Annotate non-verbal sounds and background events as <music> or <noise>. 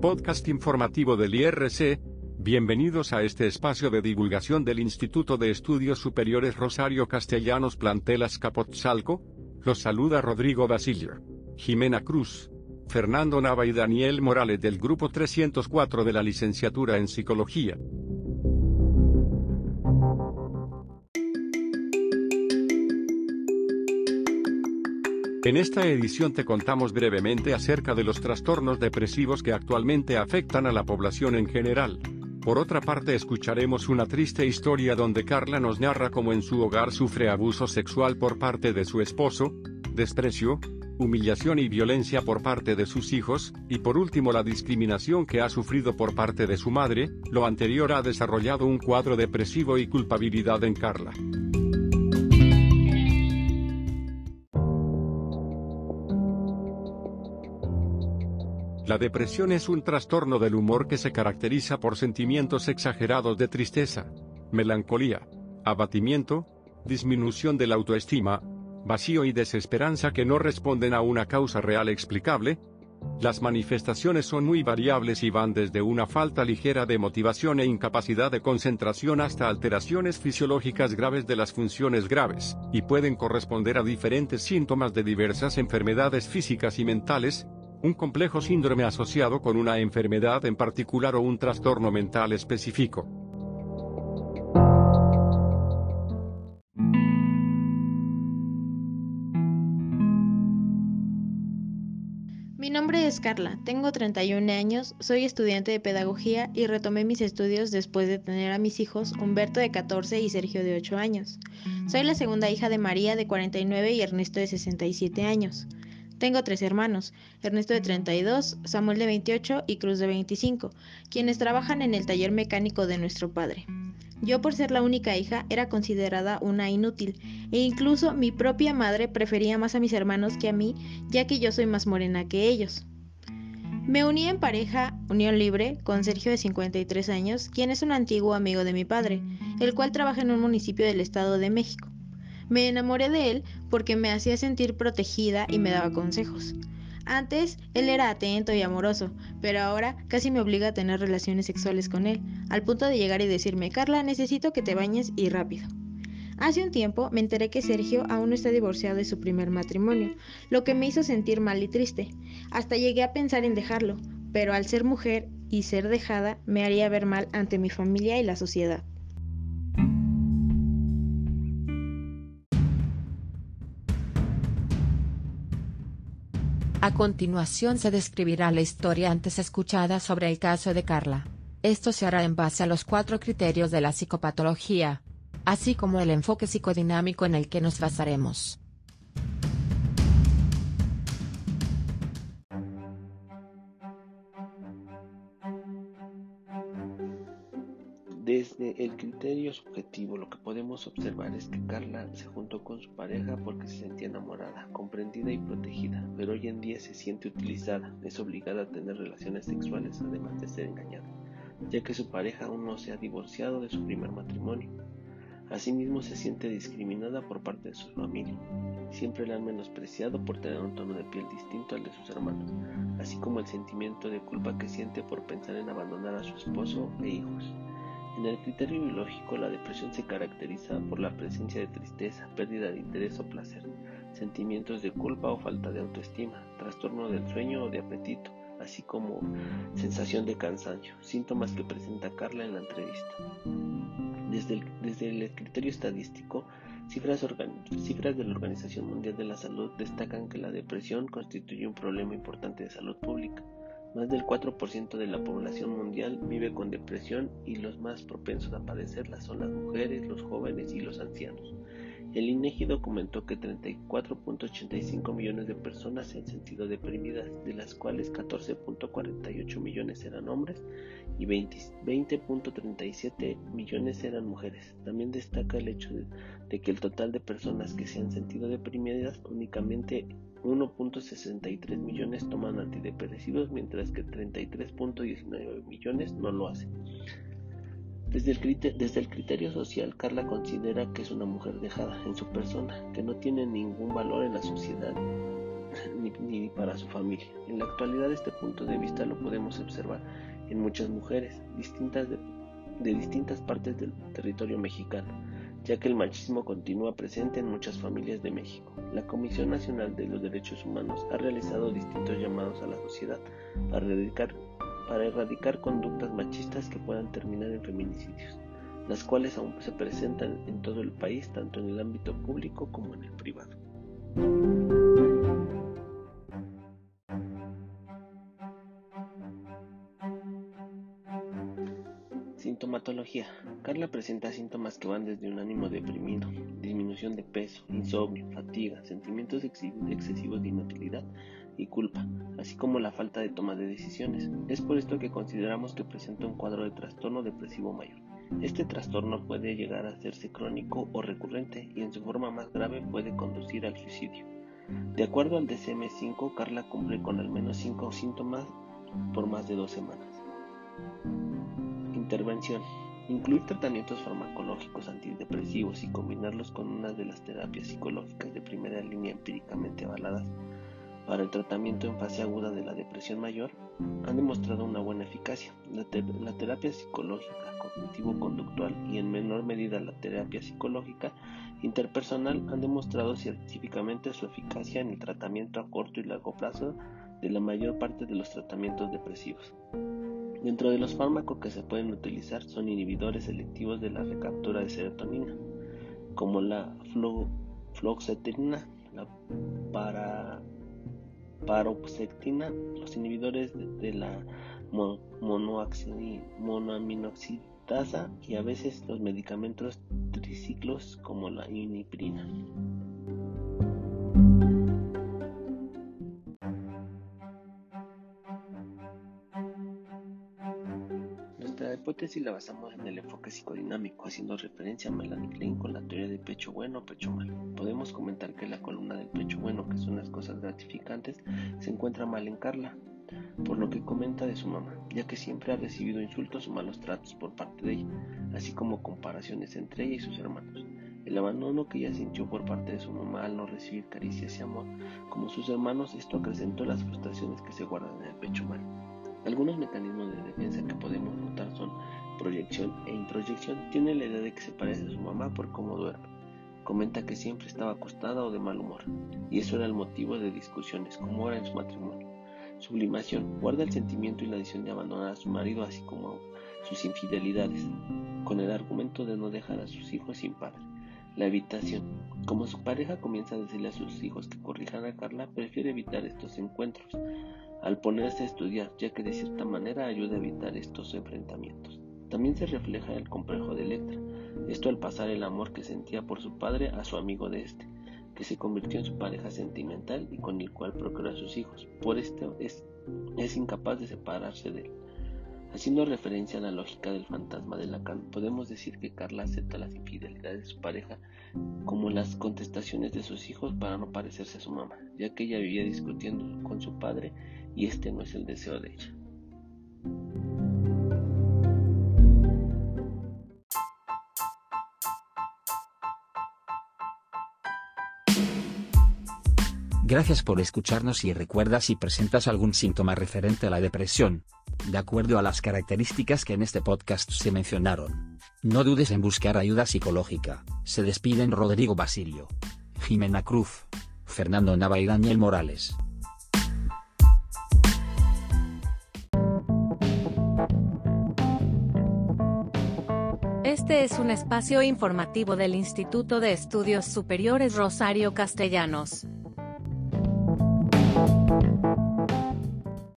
podcast informativo del IRC. Bienvenidos a este espacio de divulgación del Instituto de Estudios Superiores Rosario Castellanos Plantelas Capotzalco. Los saluda Rodrigo Basilio, Jimena Cruz, Fernando Nava y Daniel Morales del Grupo 304 de la Licenciatura en Psicología. En esta edición te contamos brevemente acerca de los trastornos depresivos que actualmente afectan a la población en general. Por otra parte escucharemos una triste historia donde Carla nos narra cómo en su hogar sufre abuso sexual por parte de su esposo, desprecio, humillación y violencia por parte de sus hijos, y por último la discriminación que ha sufrido por parte de su madre, lo anterior ha desarrollado un cuadro depresivo y culpabilidad en Carla. La depresión es un trastorno del humor que se caracteriza por sentimientos exagerados de tristeza, melancolía, abatimiento, disminución de la autoestima, vacío y desesperanza que no responden a una causa real explicable. Las manifestaciones son muy variables y van desde una falta ligera de motivación e incapacidad de concentración hasta alteraciones fisiológicas graves de las funciones graves, y pueden corresponder a diferentes síntomas de diversas enfermedades físicas y mentales, un complejo síndrome asociado con una enfermedad en particular o un trastorno mental específico. Mi nombre es Carla, tengo 31 años, soy estudiante de pedagogía y retomé mis estudios después de tener a mis hijos Humberto de 14 y Sergio de 8 años. Soy la segunda hija de María de 49 y Ernesto de 67 años. Tengo tres hermanos, Ernesto de 32, Samuel de 28 y Cruz de 25, quienes trabajan en el taller mecánico de nuestro padre. Yo por ser la única hija era considerada una inútil, e incluso mi propia madre prefería más a mis hermanos que a mí, ya que yo soy más morena que ellos. Me uní en pareja, unión libre, con Sergio de 53 años, quien es un antiguo amigo de mi padre, el cual trabaja en un municipio del Estado de México. Me enamoré de él porque me hacía sentir protegida y me daba consejos. Antes, él era atento y amoroso, pero ahora casi me obliga a tener relaciones sexuales con él, al punto de llegar y decirme, Carla, necesito que te bañes y rápido. Hace un tiempo me enteré que Sergio aún no está divorciado de su primer matrimonio, lo que me hizo sentir mal y triste. Hasta llegué a pensar en dejarlo, pero al ser mujer y ser dejada me haría ver mal ante mi familia y la sociedad. A continuación se describirá la historia antes escuchada sobre el caso de Carla. Esto se hará en base a los cuatro criterios de la psicopatología, así como el enfoque psicodinámico en el que nos basaremos. El criterio subjetivo lo que podemos observar es que Carla se juntó con su pareja porque se sentía enamorada, comprendida y protegida, pero hoy en día se siente utilizada, es obligada a tener relaciones sexuales además de ser engañada, ya que su pareja aún no se ha divorciado de su primer matrimonio. Asimismo se siente discriminada por parte de su familia. Siempre la han menospreciado por tener un tono de piel distinto al de sus hermanos, así como el sentimiento de culpa que siente por pensar en abandonar a su esposo e hijos. En el criterio biológico, la depresión se caracteriza por la presencia de tristeza, pérdida de interés o placer, sentimientos de culpa o falta de autoestima, trastorno del sueño o de apetito, así como sensación de cansancio, síntomas que presenta Carla en la entrevista. Desde el, criterio estadístico, cifras, cifras de la Organización Mundial de la Salud destacan que la depresión constituye un problema importante de salud pública más del 4% de la población mundial vive con depresión y los más propensos a padecerla son las mujeres, los jóvenes y los ancianos. El INEGI documentó que 34.85 millones de personas se han sentido deprimidas, de las cuales 14.48 millones eran hombres y 20.37 millones eran mujeres. También destaca el hecho de que el total de personas que se han sentido deprimidas únicamente 1.63 millones toman antidepresivos, mientras que 33.19 millones no lo hacen. Desde el, criterio social, Carla considera que es una mujer dejada en su persona, que no tiene ningún valor en la sociedad, <laughs> ni, para su familia. En la actualidad este punto de vista lo podemos observar en muchas mujeres de distintas partes del territorio mexicano, ya que el machismo continúa presente en muchas familias de México. La Comisión Nacional de los Derechos Humanos ha realizado distintos llamados a la sociedad para erradicar, para erradicar conductas machistas que puedan terminar en feminicidios, las cuales aún se presentan en todo el país, tanto en el ámbito público como en el privado. Sintomatología. Carla presenta síntomas que van desde un ánimo deprimido, disminución de peso, insomnio, fatiga, sentimientos excesivos de inutilidad y culpa, así como la falta de toma de decisiones. Es por esto que consideramos que presenta un cuadro de trastorno depresivo mayor. Este trastorno puede llegar a hacerse crónico o recurrente y en su forma más grave puede conducir al suicidio. De acuerdo al DCM5, Carla cumple con al menos 5 síntomas por más de dos semanas. Intervención. Incluir tratamientos farmacológicos antidepresivos y combinarlos con una de las terapias psicológicas de primera línea empíricamente avaladas para el tratamiento en fase aguda de la depresión mayor han demostrado una buena eficacia. La, terapia psicológica cognitivo-conductual y en menor medida la terapia psicológica interpersonal han demostrado científicamente su eficacia en el tratamiento a corto y largo plazo de la mayor parte de los tratamientos depresivos. Dentro de los fármacos que se pueden utilizar son inhibidores selectivos de la recaptura de serotonina, como la fluoxetina, la para paroxetina, los inhibidores de, la monoaminoxidasa y a veces los medicamentos triciclos como la iniprina. Hipótesis la basamos en el enfoque psicodinámico, haciendo referencia a Melanie Klein con la teoría de pecho bueno o pecho malo. Podemos comentar que la columna del pecho bueno, que son las cosas gratificantes, se encuentra mal en Carla, por lo que comenta de su mamá, ya que siempre ha recibido insultos o malos tratos por parte de ella, así como comparaciones entre ella y sus hermanos. El abandono que ella sintió por parte de su mamá al no recibir caricias y amor, como sus hermanos, esto acrecentó las frustraciones que se guardan en el pecho mal. Algunos mecanismos de defensa que podemos notar son proyección e introyección. Tiene la idea de que se parece a su mamá por cómo duerme. Comenta que siempre estaba acostada o de mal humor, y eso era el motivo de discusiones, como era en su matrimonio. Sublimación guarda el sentimiento y la decisión de abandonar a su marido, así como sus infidelidades, con el argumento de no dejar a sus hijos sin padre. La evitación. Como su pareja comienza a decirle a sus hijos que corrijan a Carla, prefiere evitar estos encuentros al ponerse a estudiar, ya que de cierta manera ayuda a evitar estos enfrentamientos. También se refleja el complejo de Electra, esto al pasar el amor que sentía por su padre a su amigo de este, que se convirtió en su pareja sentimental y con el cual procreó a sus hijos. Por esto es, es incapaz de separarse de él. Haciendo referencia a la lógica del fantasma de Lacan, podemos decir que Carla acepta las infidelidades de su pareja como las contestaciones de sus hijos para no parecerse a su mamá, ya que ella vivía discutiendo con su padre y este no es el deseo de ella. Gracias por escucharnos y recuerda si presentas algún síntoma referente a la depresión, de acuerdo a las características que en este podcast se mencionaron. No dudes en buscar ayuda psicológica. Se despiden Rodrigo Basilio, Jimena Cruz, Fernando Nava y Daniel Morales. Este es un espacio informativo del Instituto de Estudios Superiores Rosario Castellanos.